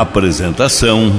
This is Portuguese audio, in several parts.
Apresentação: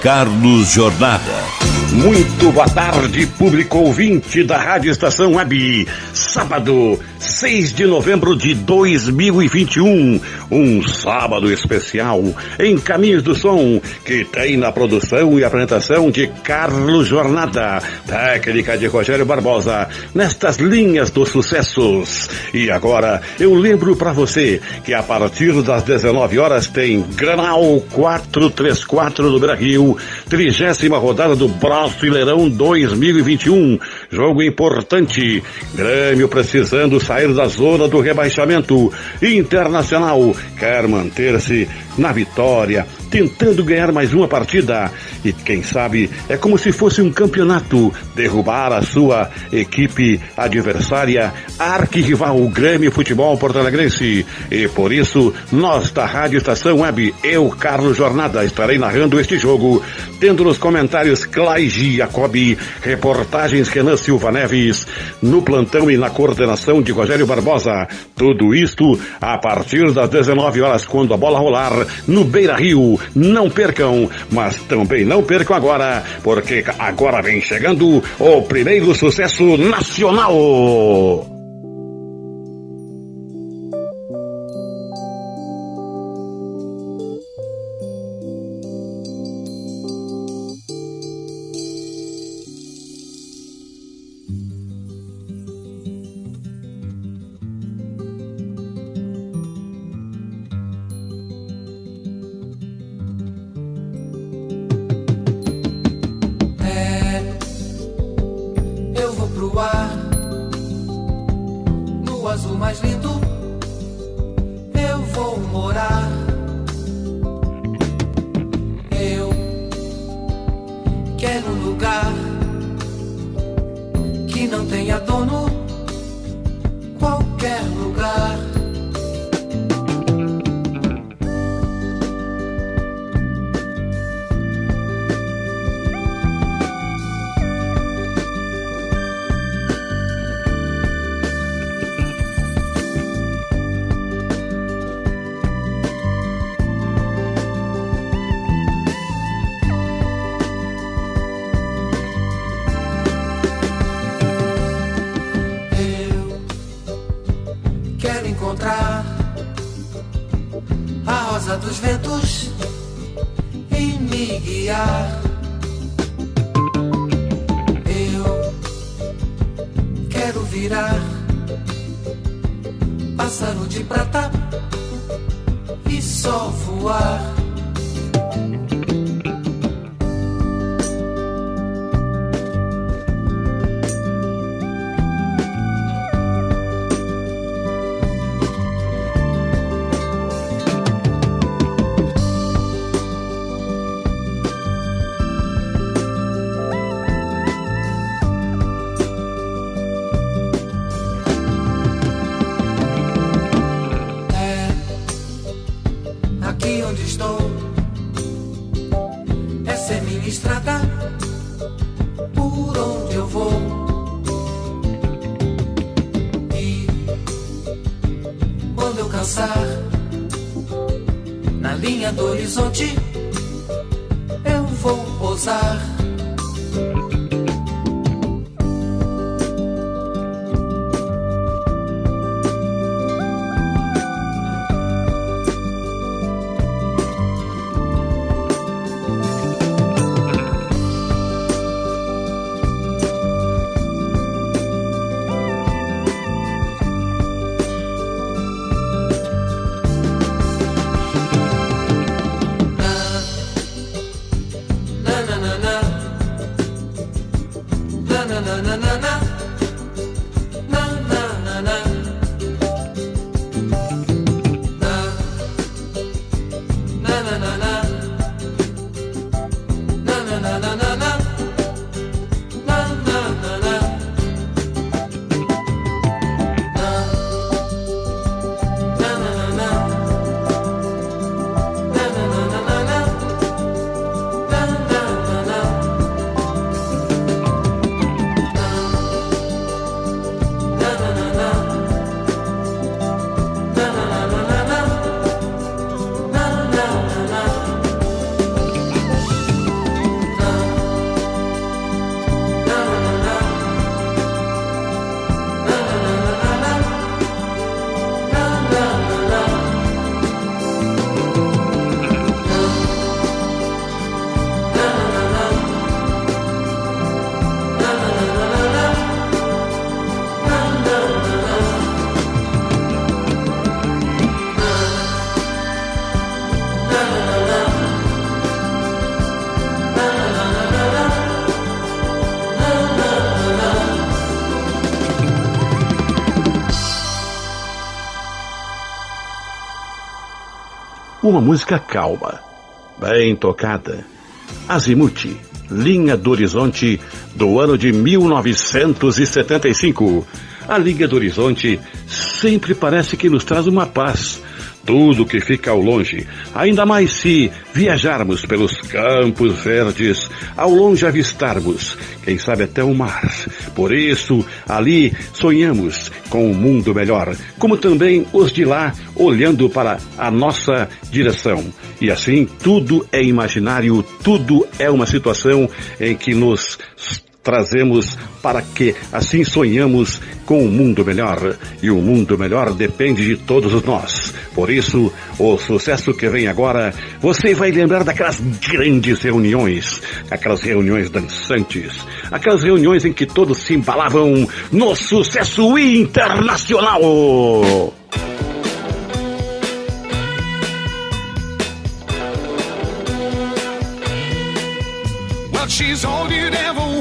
Carlos Jornada. Muito boa tarde, público ouvinte da Rádio Estação Web. Sábado, 6 de novembro de 2021. Um sábado especial em Caminhos do Som, que tem na produção e apresentação de Carlos Jornada, técnica de Rogério Barbosa, nestas linhas dos sucessos. E agora, eu lembro para você que a partir das 19 horas tem Granal 434 do Brasil, trigésima rodada do Brasileirão 2021. Jogo importante. Grêmio precisando sair da zona do rebaixamento. Internacional quer manter-se na vitória, tentando ganhar mais uma partida. E quem sabe é como se fosse um campeonato derrubar a sua equipe adversária, arquirrival o Grêmio Futebol Porto Alegrense. E por isso, nós da Rádio Estação Web, eu, Carlos Jornada, estarei narrando este jogo, tendo nos comentários Claige Jacobi, reportagens Renan Silva Neves, no plantão e na coordenação de Rogério Barbosa. Tudo isto a partir das 19 horas, quando a bola rolar no Beira Rio. Não percam, mas também não percam agora, porque agora vem chegando o primeiro sucesso nacional. Uma música calma, bem tocada. Azimuth, Linha do Horizonte, do ano de 1975. A Linha do Horizonte sempre parece que nos traz uma paz, tudo que fica ao longe, ainda mais se viajarmos pelos campos verdes, ao longe avistarmos, quem sabe até o mar. Por isso, ali sonhamos com um mundo melhor, como também os de lá olhando para a nossa direção. E assim, tudo é imaginário, tudo é uma situação em que nos trazemos para que assim sonhamos com um mundo melhor. E o um mundo melhor depende de todos nós. Por isso, o sucesso que vem agora, você vai lembrar daquelas grandes reuniões, aquelas reuniões dançantes, aquelas reuniões em que todos se embalavam no sucesso internacional. she's all you'd ever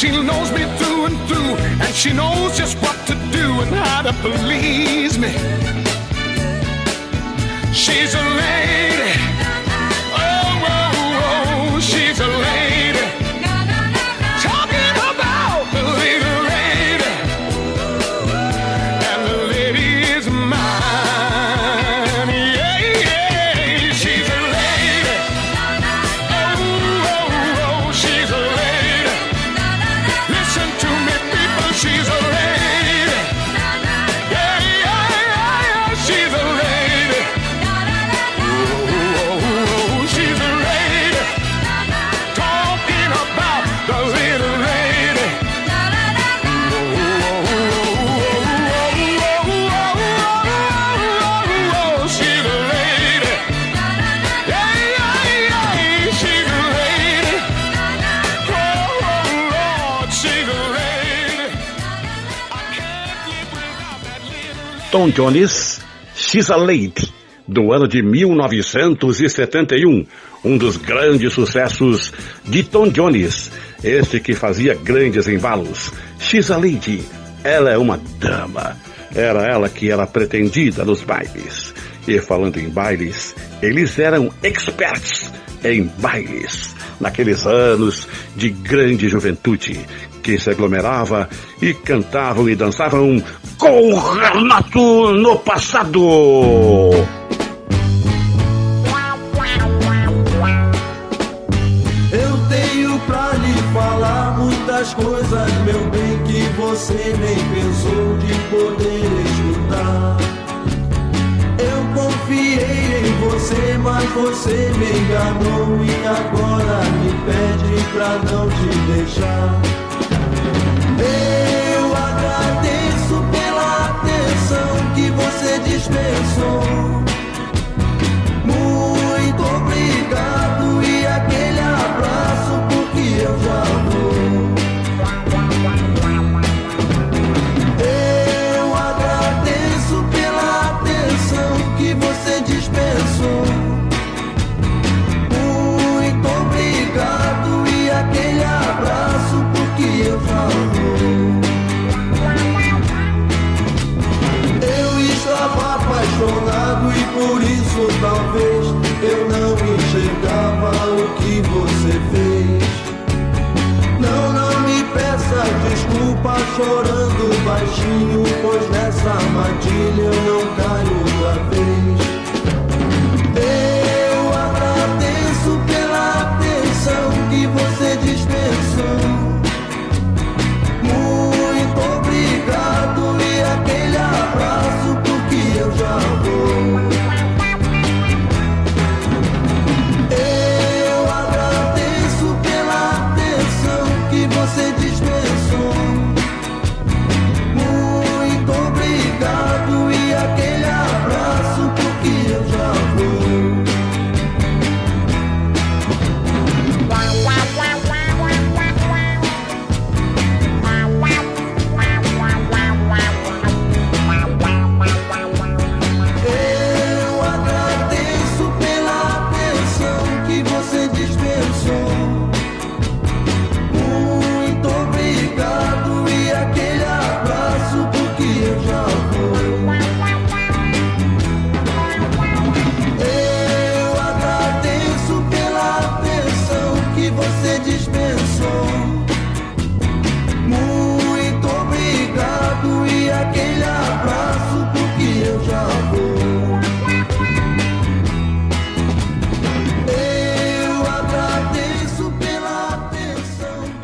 She knows me through and through, and she knows just what to do and how to please me. She's a lady. Tom Jones, She's a Lady, do ano de 1971, um dos grandes sucessos de Tom Jones, este que fazia grandes embalos. She's a Lady, ela é uma dama, era ela que era pretendida nos bailes. E falando em bailes, eles eram experts em bailes, naqueles anos de grande juventude, que se aglomerava e cantavam e dançavam com o Renato no passado. Eu tenho pra lhe falar muitas coisas, meu bem, que você nem pensou de poder você, mas você me enganou e agora me pede pra não te deixar. Eu pois nessa armadilha eu não caio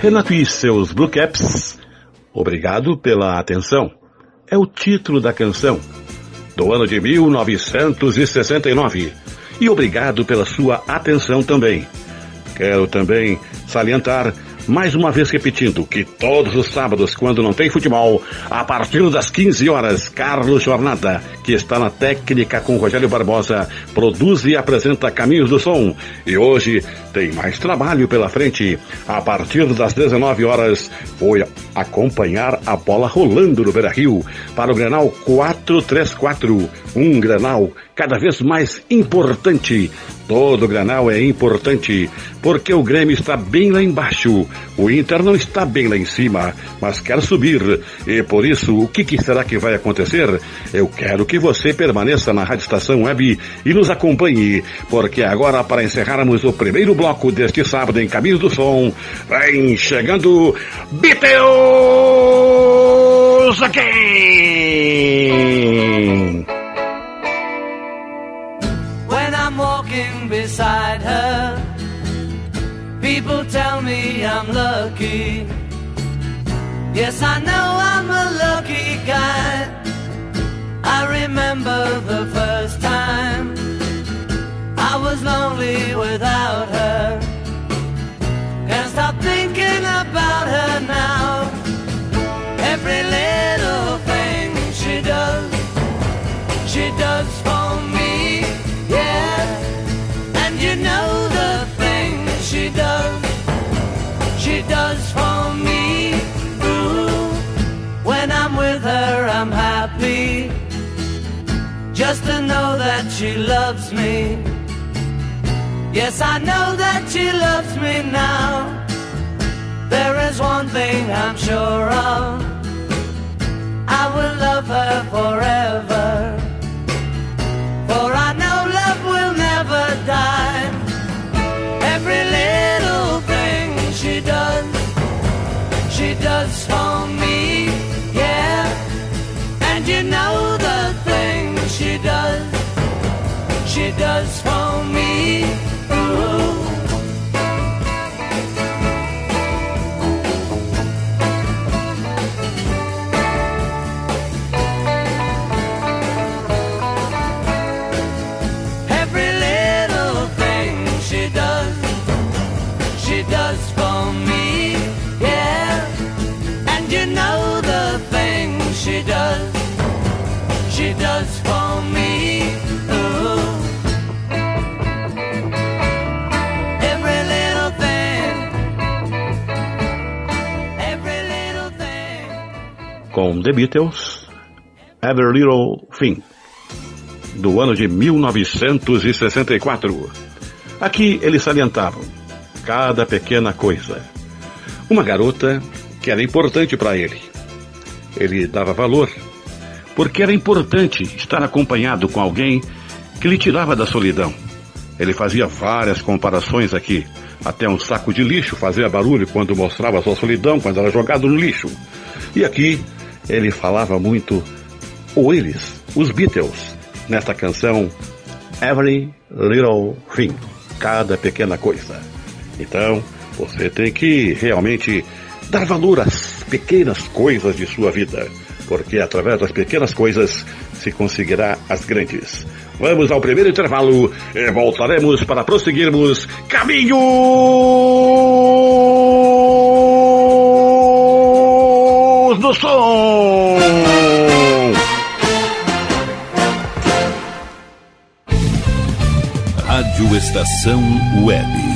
Renato e seus Blue Caps, obrigado pela atenção. É o título da canção, do ano de 1969. E obrigado pela sua atenção também. Quero também salientar, mais uma vez repetindo, que todos os sábados, quando não tem futebol, a partir das 15 horas, Carlos Jornada, que está na técnica com Rogério Barbosa, produz e apresenta Caminhos do Som. E hoje tem mais trabalho pela frente. A partir das 19 horas, foi acompanhar a bola rolando no Beira Rio para o Grenal 434. Um Grenal cada vez mais importante. Todo Granal é importante, porque o Grêmio está bem lá embaixo. O Inter não está bem lá em cima, mas quer subir. E por isso, o que, que será que vai acontecer? Eu quero que você permaneça na Rádio Estação Web e nos acompanhe, porque agora, para encerrarmos o primeiro bloco deste sábado em Caminhos do Som, vem chegando Beatles Again! Beside her. People tell me I'm lucky. Yes, I know I'm a lucky guy. I remember the first time I was lonely know the things she does, she does for me. Ooh, when I'm with her, I'm happy. Just to know that she loves me. Yes, I know that she loves me now. There is one thing I'm sure of. I will love her forever. For I know love will never die. Does for me, yeah. And you know the things she does, she does for me. Does for me. Ooh. Every little thing, every little thing. com The Beatles, Every Little Thing, do ano de 1964. Aqui eles salientavam cada pequena coisa. Uma garota que era importante para ele. Ele dava valor, porque era importante estar acompanhado com alguém que lhe tirava da solidão. Ele fazia várias comparações aqui. Até um saco de lixo fazia barulho quando mostrava sua solidão, quando era jogado no lixo. E aqui ele falava muito, ou eles, os Beatles, nesta canção Every Little Thing, cada pequena coisa. Então, você tem que realmente dar valor às pequenas coisas de sua vida, porque através das pequenas coisas se conseguirá as grandes. Vamos ao primeiro intervalo e voltaremos para prosseguirmos Caminhos do Som. Rádio Estação Web.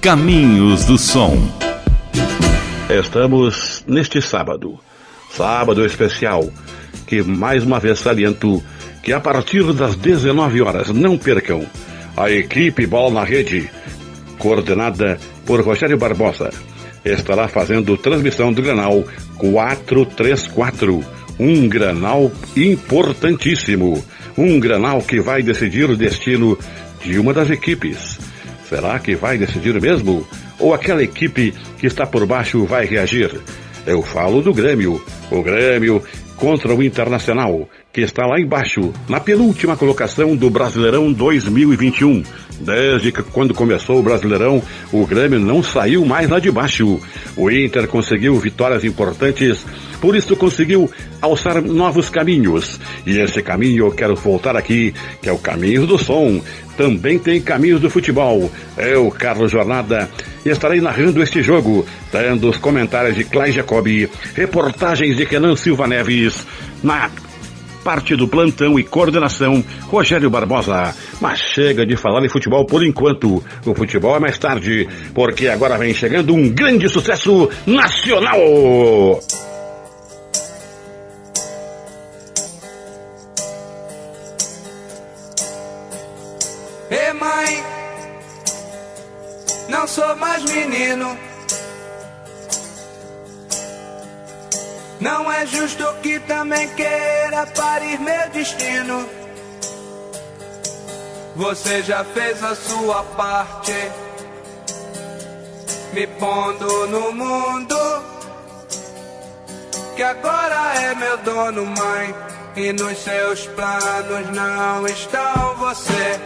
Caminhos do Som. Estamos neste sábado, sábado especial, que mais uma vez saliento que a partir das 19 horas, não percam, a equipe Bola na Rede, coordenada por Rogério Barbosa, estará fazendo transmissão do Granal 434, um Granal importantíssimo, um Granal que vai decidir o destino de uma das equipes. Será que vai decidir mesmo? Ou aquela equipe que está por baixo vai reagir? Eu falo do Grêmio. O Grêmio contra o Internacional, que está lá embaixo, na penúltima colocação do Brasileirão 2021. Desde que quando começou o Brasileirão, o Grêmio não saiu mais lá de baixo. O Inter conseguiu vitórias importantes, por isso conseguiu alçar novos caminhos. E esse caminho eu quero voltar aqui, que é o caminho do som. Também tem caminhos do futebol. Eu, Carlos Jornada, estarei narrando este jogo, tendo os comentários de Clay Jacobi, reportagens de Kenan Silva Neves, na parte do plantão e coordenação, Rogério Barbosa. Mas chega de falar em futebol por enquanto. O futebol é mais tarde, porque agora vem chegando um grande sucesso nacional. Ei mãe, não sou mais menino. Não é justo que também queira parir meu destino. Você já fez a sua parte, me pondo no mundo. Que agora é meu dono, mãe. E nos seus planos não estão você.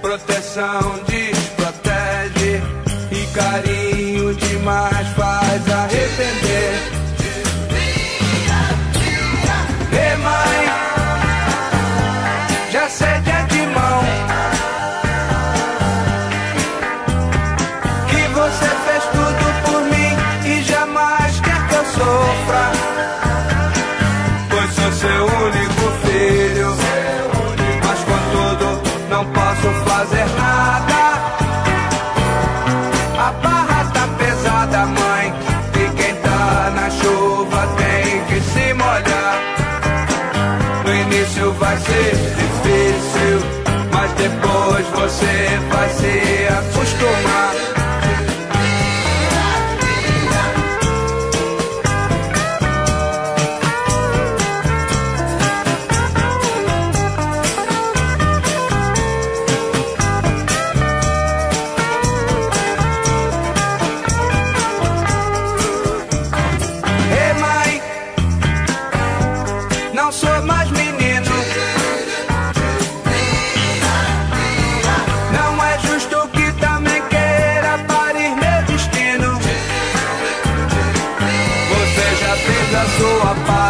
Proteção desprotege e carinho demais faz arrepender. Mãe, já sei de antemão que você fez tudo por mim e jamais quer que eu sofra. Pois sou seu único filho, mas contudo não posso fazer nada. Vai já fez a sua parte,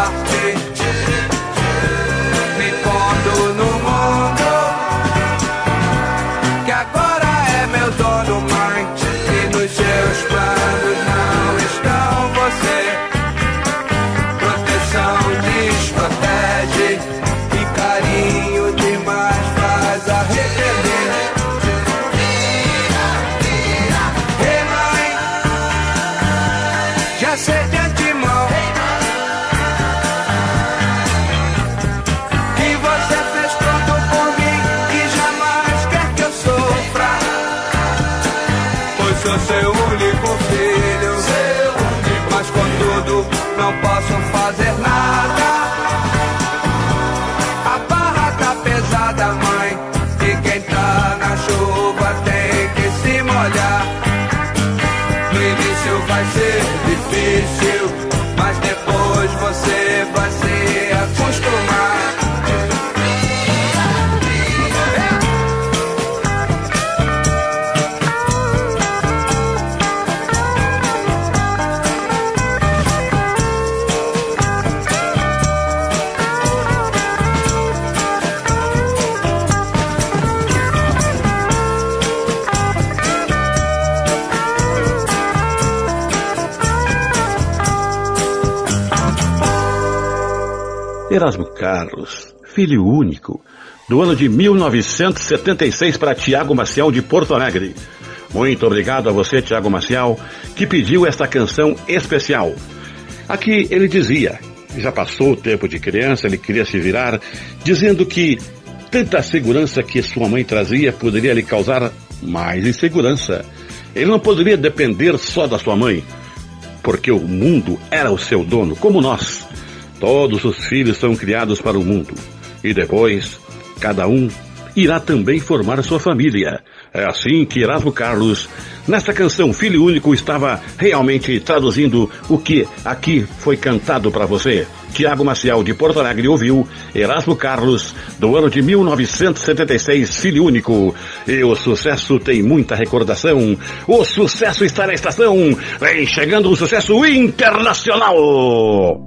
Erasmo Carlos, filho único, do ano de 1976 para Tiago Maciel de Porto Alegre. Muito obrigado a você, Tiago Maciel, que pediu esta canção especial. Aqui ele dizia, já passou o tempo de criança, ele queria se virar, dizendo que tanta segurança que sua mãe trazia poderia lhe causar mais insegurança. Ele não poderia depender só da sua mãe, porque o mundo era o seu dono, como nós. Todos os filhos são criados para o mundo. E depois, cada um irá também formar sua família. É assim que Erasmo Carlos, nessa canção Filho Único, estava realmente traduzindo o que aqui foi cantado para você. Tiago Maciel de Porto Alegre ouviu Erasmo Carlos, do ano de 1976, Filho Único. E o sucesso tem muita recordação. O sucesso está na estação. Vem chegando o sucesso internacional.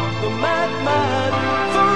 the madman.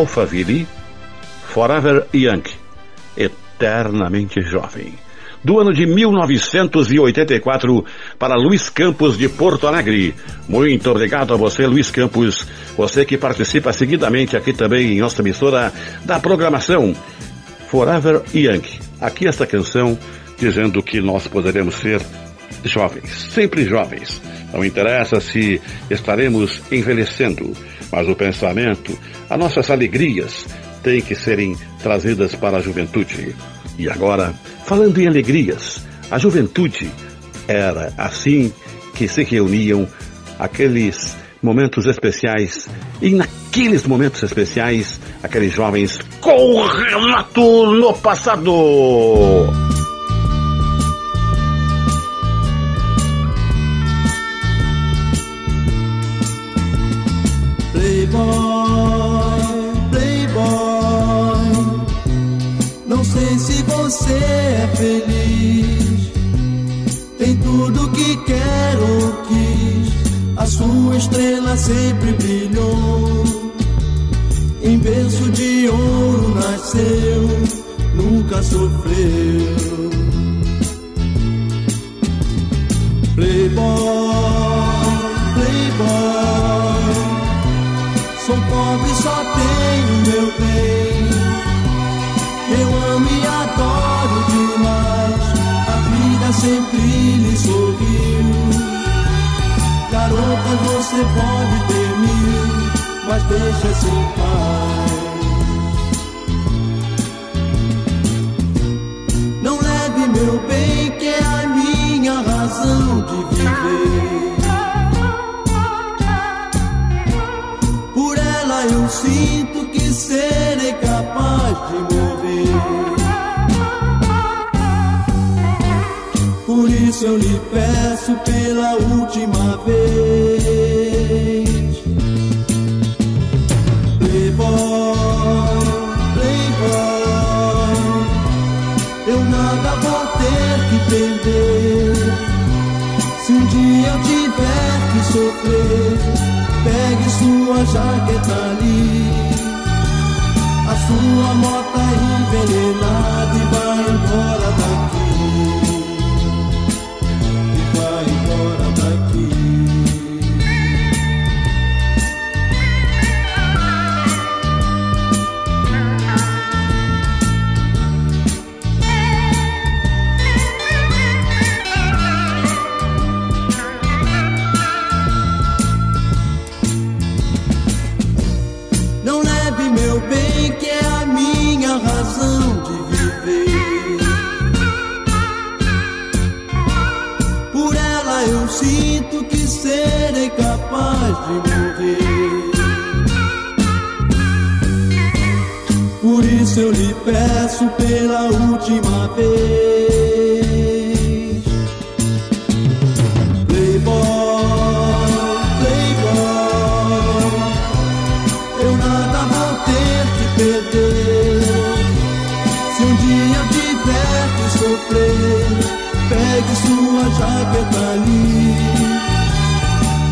Alphaville, Forever Young, eternamente jovem. Do ano de 1984 para Luiz Campos de Porto Alegre. Muito obrigado a você, Luiz Campos, você que participa seguidamente aqui também em nossa emissora da programação Forever Young. Aqui esta canção dizendo que nós poderemos ser jovens, sempre jovens. Não interessa se estaremos envelhecendo, mas o pensamento, as nossas alegrias têm que serem trazidas para a juventude. E agora, falando em alegrias, a juventude era assim que se reuniam aqueles momentos especiais e naqueles momentos especiais, aqueles jovens com relato no passado. Você é feliz. Tem tudo que quer ou quis. A sua estrela sempre brilhou. Em berço de ouro nasceu, nunca sofreu. Playboy, Playboy. Sou pobre, só tenho meu bem adoro demais. A vida sempre lhe sorriu. Garota, você pode ter mil, mas deixa sem paz. Não leve meu bem, que é a minha razão de viver. Por ela eu sinto que serei capaz de morrer. Isso eu lhe peço pela última vez. Playboy, Playboy, eu nada vou ter que perder. Se um dia eu tiver que sofrer, pegue sua jaqueta ali, a sua mota eu lhe peço pela última vez. Playboy, Playboy. Eu nada vou ter que perder. Se um dia tiver que sofrer, pegue sua jaqueta ali,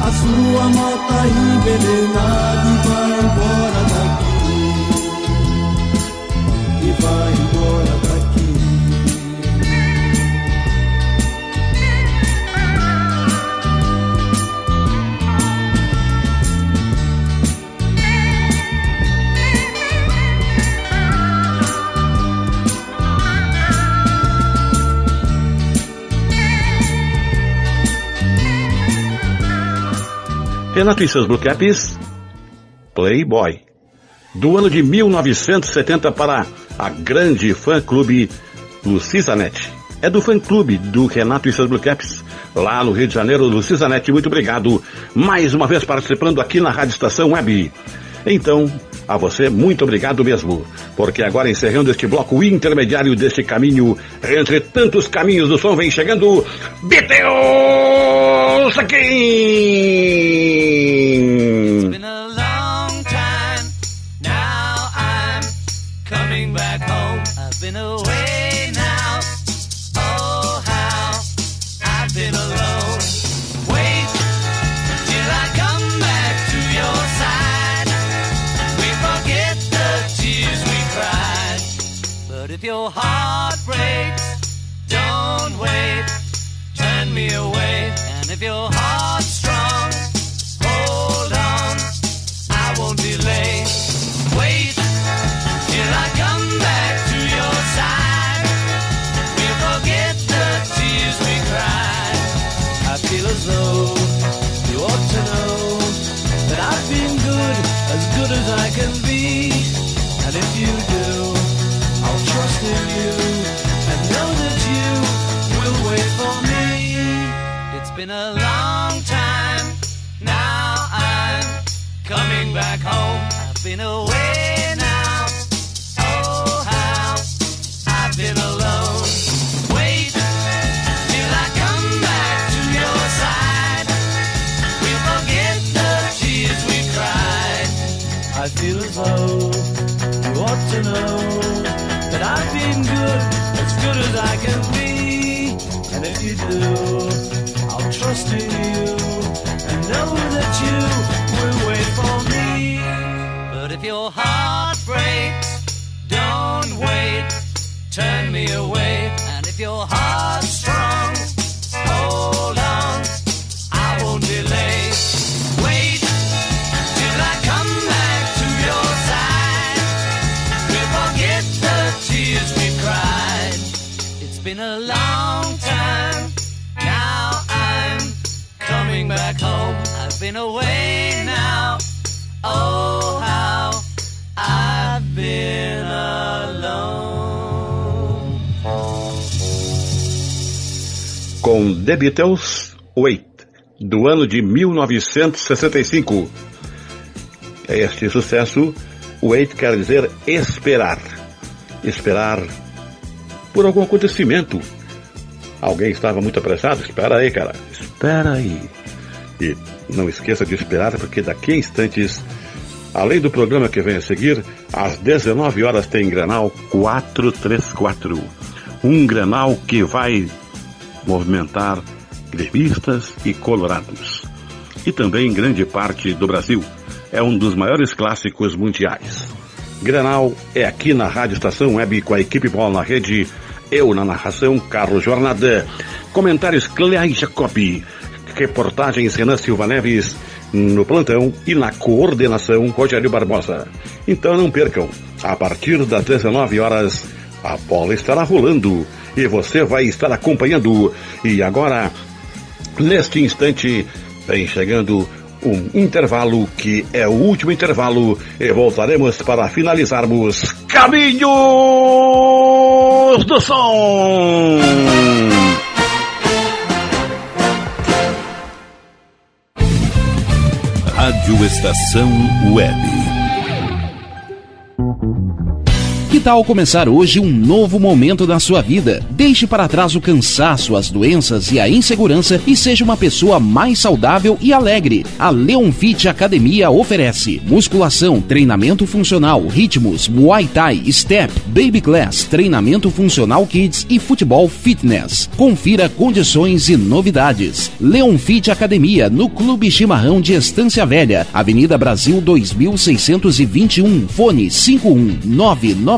a sua mota envenenada e vai embora vai embora daqui. Renato e seus Blue Caps, Playboy. Do ano de 1970 para a grande fã-clube Lucisanet. É do fã-clube do Renato e seus Blue Caps, lá no Rio de Janeiro, Lucisanet. Muito obrigado mais uma vez participando aqui na Rádio Estação Web. Então, a você, muito obrigado mesmo, porque agora encerrando este bloco intermediário deste caminho, entre tantos caminhos do som, vem chegando Beatles Again! Back home. I've been away now. Oh, how I've been alone. Wait till I come back to your side. We forget the tears we cried. But if your heart breaks, don't wait. Turn me away. And if your heart's I can be. And if you do, I'll trust in you and know that you will wait for me. It's been a long time. Now I'm coming back home. I've been away feel you ought to know that I've been good, as good as I can be. And if you do, I'll trust in you and know that you will wait for me. But if your heart breaks, don't wait, turn me away. And if your heart's strong, long time. Now I'm coming back home. I've been away now. Oh, how I've been alone. com The Beatles, Wait, do ano de 1965. Este sucesso wait quer dizer esperar. Esperar por algum acontecimento. Alguém estava muito apressado? Espera aí, cara. Espera aí. E não esqueça de esperar, porque daqui a instantes, além do programa que vem a seguir, às 19 horas tem Granal 434. Um Granal que vai movimentar gremistas e colorados. E também grande parte do Brasil. É um dos maiores clássicos mundiais. Granal é aqui na Rádio Estação Web com a equipe Bola na Rede. Eu na narração, Carlos Jornada. Comentários Cleai Jacobi. Reportagens Renan Silva Neves no plantão e na coordenação Rogério Barbosa. Então não percam, a partir das 19 horas a bola estará rolando e você vai estar acompanhando. E agora, neste instante, vem chegando um intervalo que é o último intervalo e voltaremos para finalizarmos Caminhos do Som. Rádio Estação Web. Que tal começar hoje um novo momento na sua vida? Deixe para trás o cansaço, as doenças e a insegurança e seja uma pessoa mais saudável e alegre. A Leon Fit Academia oferece musculação, treinamento funcional, ritmos, muay thai, step, baby class, treinamento funcional kids e futebol fitness. Confira condições e novidades. Leon Fit Academia no Clube Chimarrão de Estância Velha, Avenida Brasil 2621, fone 51999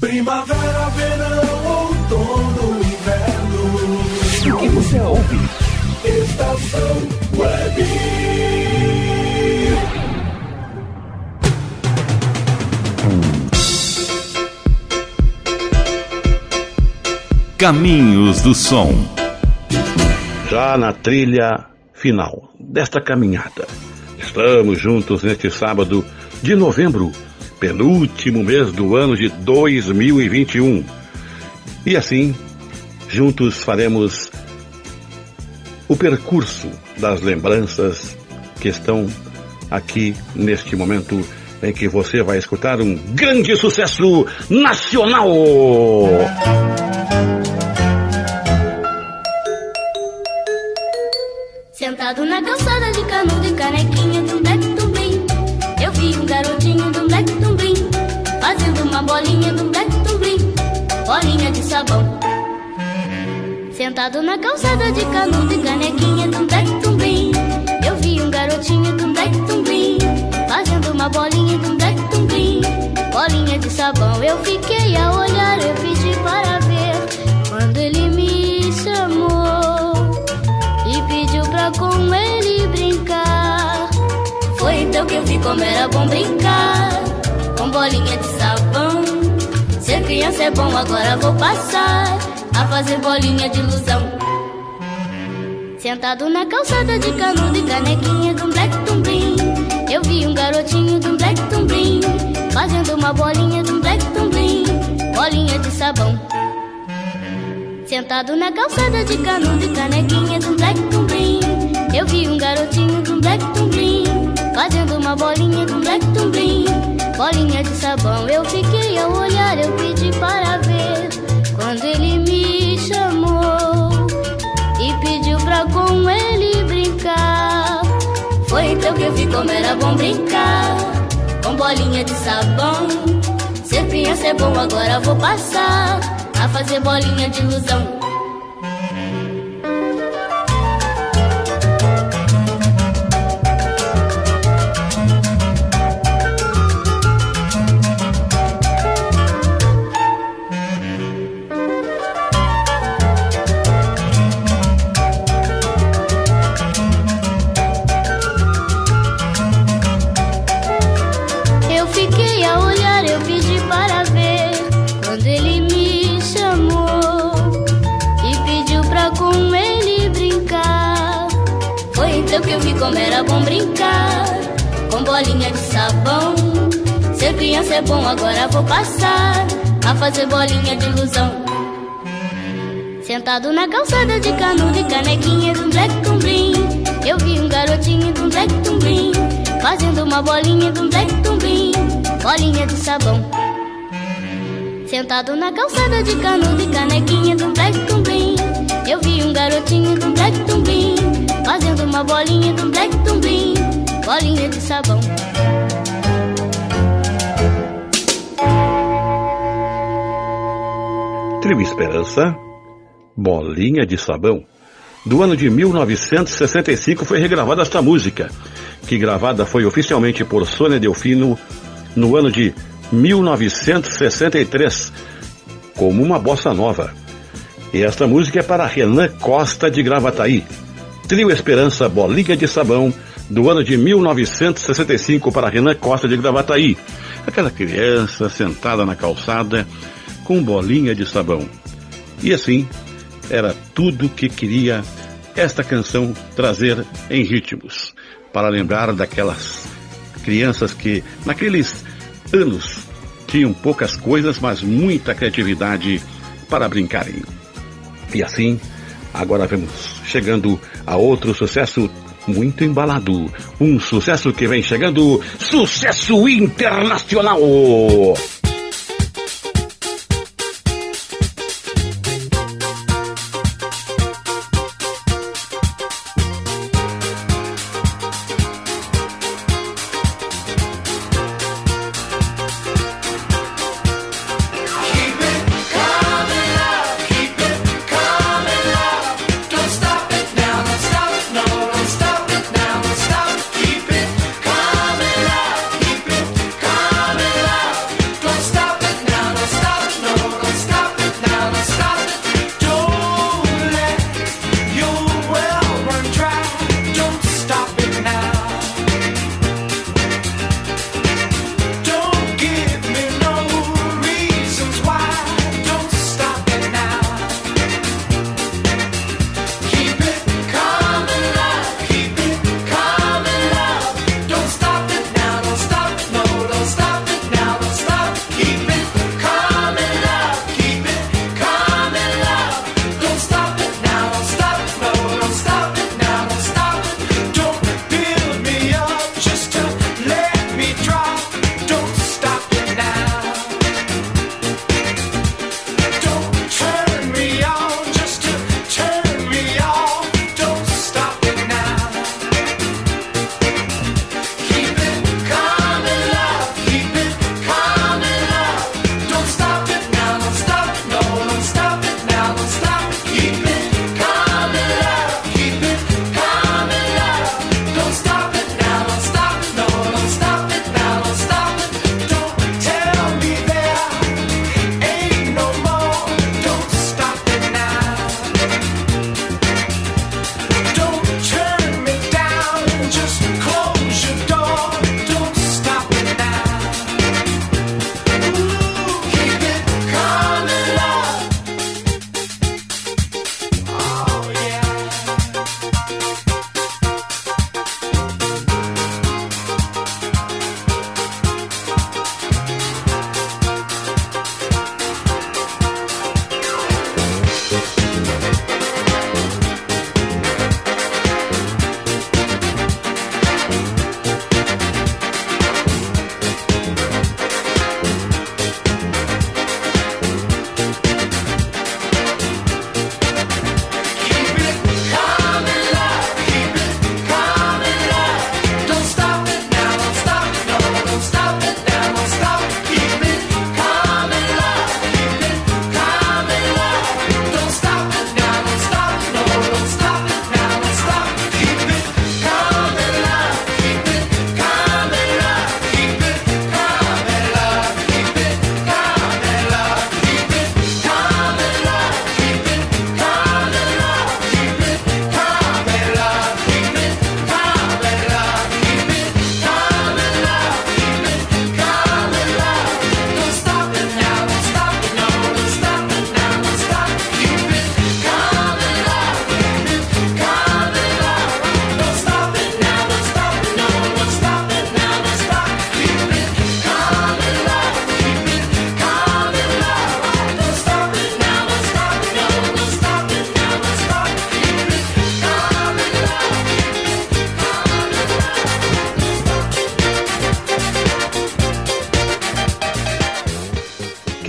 Primavera, verão, outono, inverno. O que você ouve? Estação Web. Caminhos do Som. Já na trilha final desta caminhada. Estamos juntos neste sábado de novembro, penúltimo mês do ano de 2021. E assim, juntos faremos o percurso das lembranças que estão aqui neste momento em que você vai escutar um grande sucesso nacional. Sentado na calçada de canudo e canequinha Black Tumbim Eu vi um garotinho Black Tumbim Fazendo uma bolinha Black Tumbim Bolinha de sabão Eu fiquei a olhar, eu pedi para ver. Quando ele me chamou E pediu pra com ele brincar Foi então que eu vi como era bom brincar Com bolinha de sabão. Ser criança é bom, agora vou passar A fazer bolinha de ilusão. Sentado na calçada de canudo e canequinha do Black Tumbim Eu vi um garotinho do Black Tumbim Fazendo uma bolinha do Black Tumbim Bolinha de sabão. Sentado na calçada de canudo e canequinha do Black Tumbim Eu vi um garotinho do Black Tumbim Fazendo uma bolinha do Black Tumbim Bolinha de sabão. Eu fiquei a olhar, eu pedi para ver Quando ele me com ele brincar. Foi então que eu vi como era bom brincar. Com bolinha de sabão Ser criança é bom, agora vou passar A fazer bolinha de ilusão agora vou passar A fazer bolinha de ilusão. Sentado na calçada de canudo e canequinha do Black Tumbrim. Eu vi um garotinho do Black Tumbrim Fazendo uma bolinha do Black Tumbrim. Bolinha de sabão. Sentado na calçada de canudo e canequinha do Black Tumbrim. Eu vi um garotinho do Black Tumbrim Fazendo uma bolinha do Black Tumbrim. Bolinha de sabão Trio Esperança, Bolinha de Sabão. Do ano de 1965 foi regravada esta música, que gravada foi oficialmente por Sônia Delfino no ano de 1963, como uma bossa nova. E esta música é para Renan Costa de Gravataí. Trio Esperança, Bolinha de Sabão, do ano de 1965 para Renan Costa de Gravataí. Aquela criança sentada na calçada com bolinha de sabão. E assim, era tudo que queria esta canção trazer em ritmos, para lembrar daquelas crianças que naqueles anos tinham poucas coisas, mas muita criatividade para brincarem. E assim, agora vamos chegando a outro sucesso muito embalado, um sucesso que vem chegando, sucesso internacional.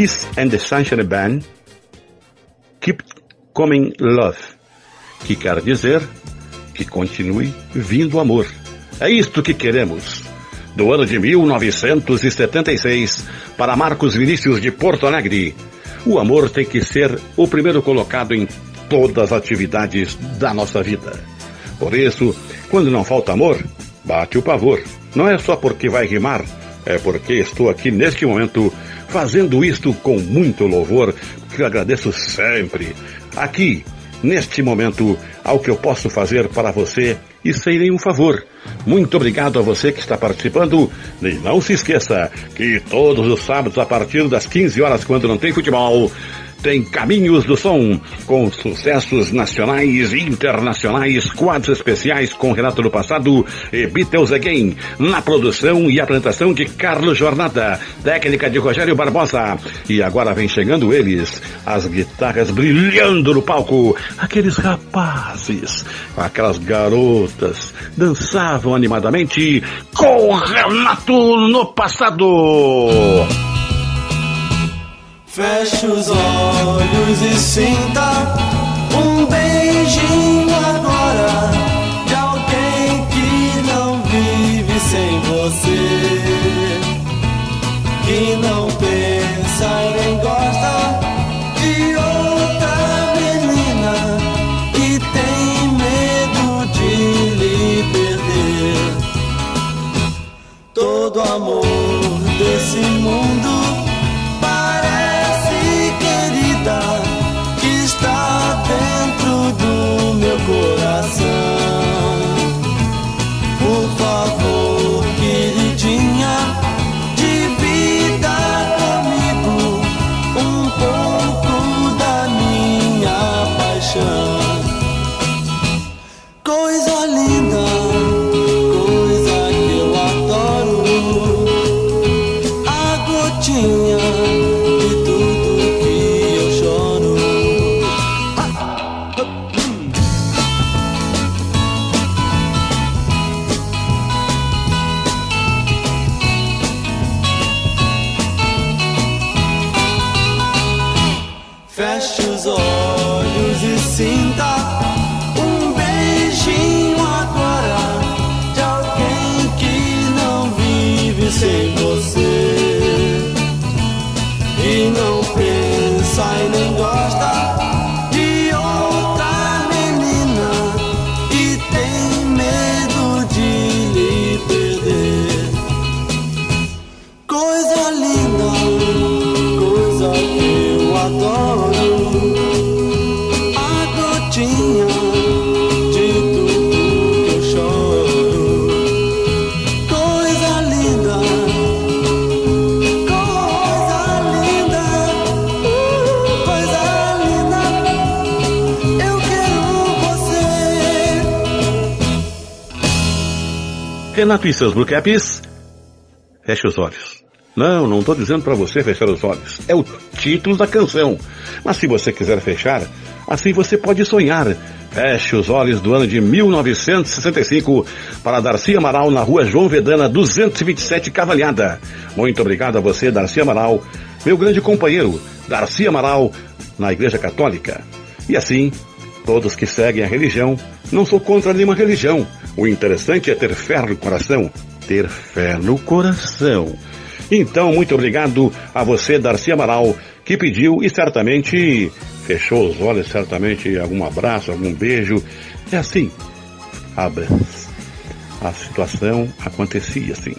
Kiss and the Sunshine Band, Keep Coming Love, que quer dizer que continue vindo amor. É isto que queremos. Do ano de 1976, para Marcos Vinícius de Porto Alegre, o amor tem que ser o primeiro colocado em todas as atividades da nossa vida. Por isso, quando não falta amor, bate o pavor. Não é só porque vai rimar, é porque estou aqui neste momento fazendo isto com muito louvor, que eu agradeço sempre. Aqui, neste momento, ao que eu posso fazer para você e sem nenhum favor. Muito obrigado a você que está participando e não se esqueça que todos os sábados a partir das 15 horas quando não tem futebol, tem Caminhos do Som, com sucessos nacionais e internacionais, quadros especiais com Renato do Passado e Beatles Again, na produção e apresentação de Carlos Jornada, técnica de Rogério Barbosa. E agora vem chegando eles, as guitarras brilhando no palco, aqueles rapazes, aquelas garotas, dançavam animadamente com Renato no Passado. Feche os olhos e sinta um beijinho agora de alguém que não vive sem você, que não pensa nem gosta Renato e seus Caps, feche os olhos. Não, não estou dizendo para você fechar os olhos. É o título da canção. Mas se você quiser fechar, assim você pode sonhar. Feche os olhos do ano de 1965 para Darcy Amaral na rua João Vedana 227 Cavalhada. Muito obrigado a você, Darcy Amaral, meu grande companheiro, Darcy Amaral, na Igreja Católica. E assim, todos que seguem a religião, não sou contra nenhuma religião. O interessante é ter fé no coração. Ter fé no coração. Então, muito obrigado a você, Darcy Amaral, que pediu e certamente fechou os olhos, certamente algum abraço, algum beijo. É assim. Abra. A situação acontecia assim.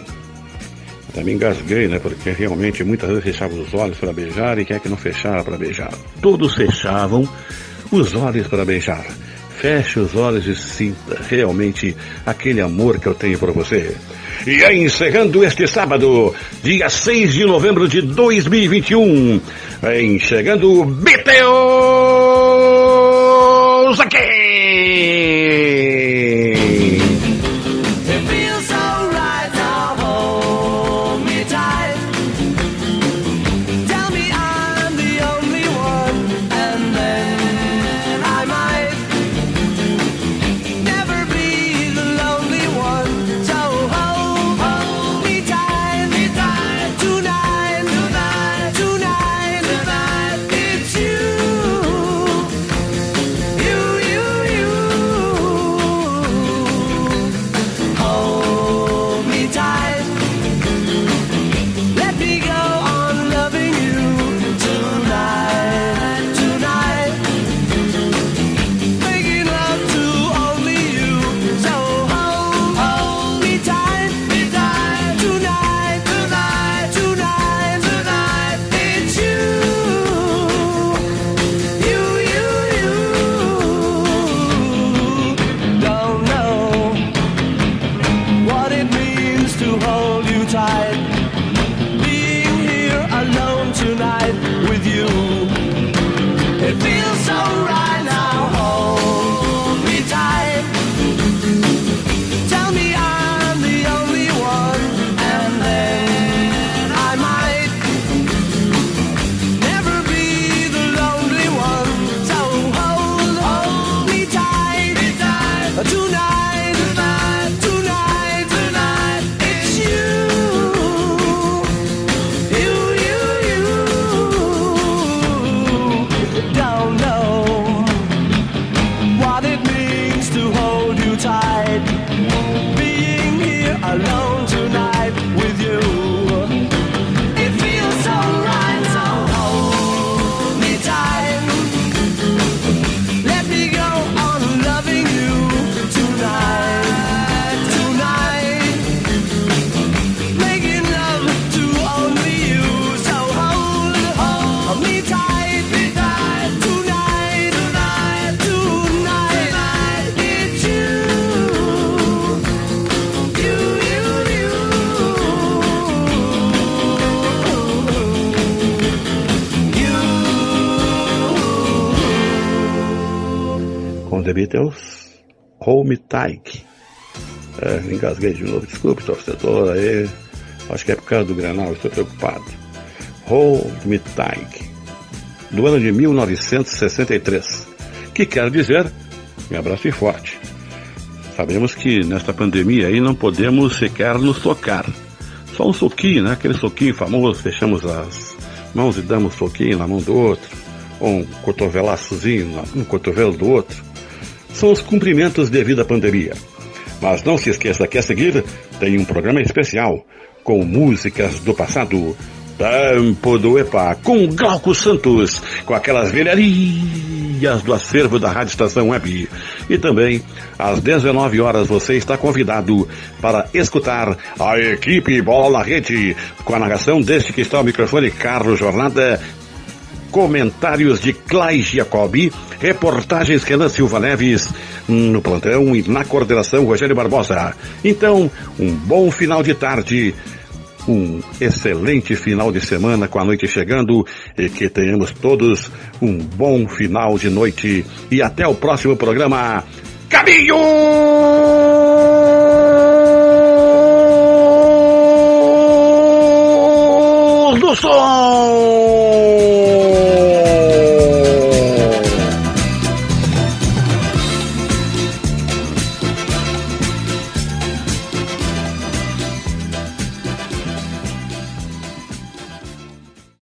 Até me engasguei, né? Porque realmente muitas vezes fechava os olhos para beijar e quem é que não fechava para beijar? Todos fechavam os olhos para beijar. Feche os olhos e sinta realmente aquele amor que eu tenho por você. E aí, encerrando este sábado, dia 6 de novembro de 2021, vem chegando Beatles aqui! The Beatles, Hold Me Tight. É, engasguei de novo, desculpe, torcedor, aí. Acho que é por causa do Granal, estou preocupado. Hold Me Tight. Do ano de 1963. Que quer dizer, me abrace forte. Sabemos que nesta pandemia aí não podemos sequer nos tocar. Só um soquinho, né? Aquele soquinho famoso, fechamos as mãos e damos soquinho na mão do outro. Ou um cotovelaçozinho no cotovelo do outro. São os cumprimentos devido à pandemia. Mas não se esqueça que a seguir tem um programa especial com músicas do passado. Tempo do EPA, com Glauco Santos, com aquelas velharias do acervo da Rádio Estação Web. E também, às 19 horas, você está convidado para escutar a equipe Bola na Rede, com a narração deste que está ao microfone, Carlos Jornada, comentários de Clay Jacobi, reportagens Renan Silva Neves, no plantão e na coordenação Rogério Barbosa. Então, um bom final de tarde. Um excelente final de semana com a noite chegando e que tenhamos todos um bom final de noite e até o próximo programa. Caminho do Som!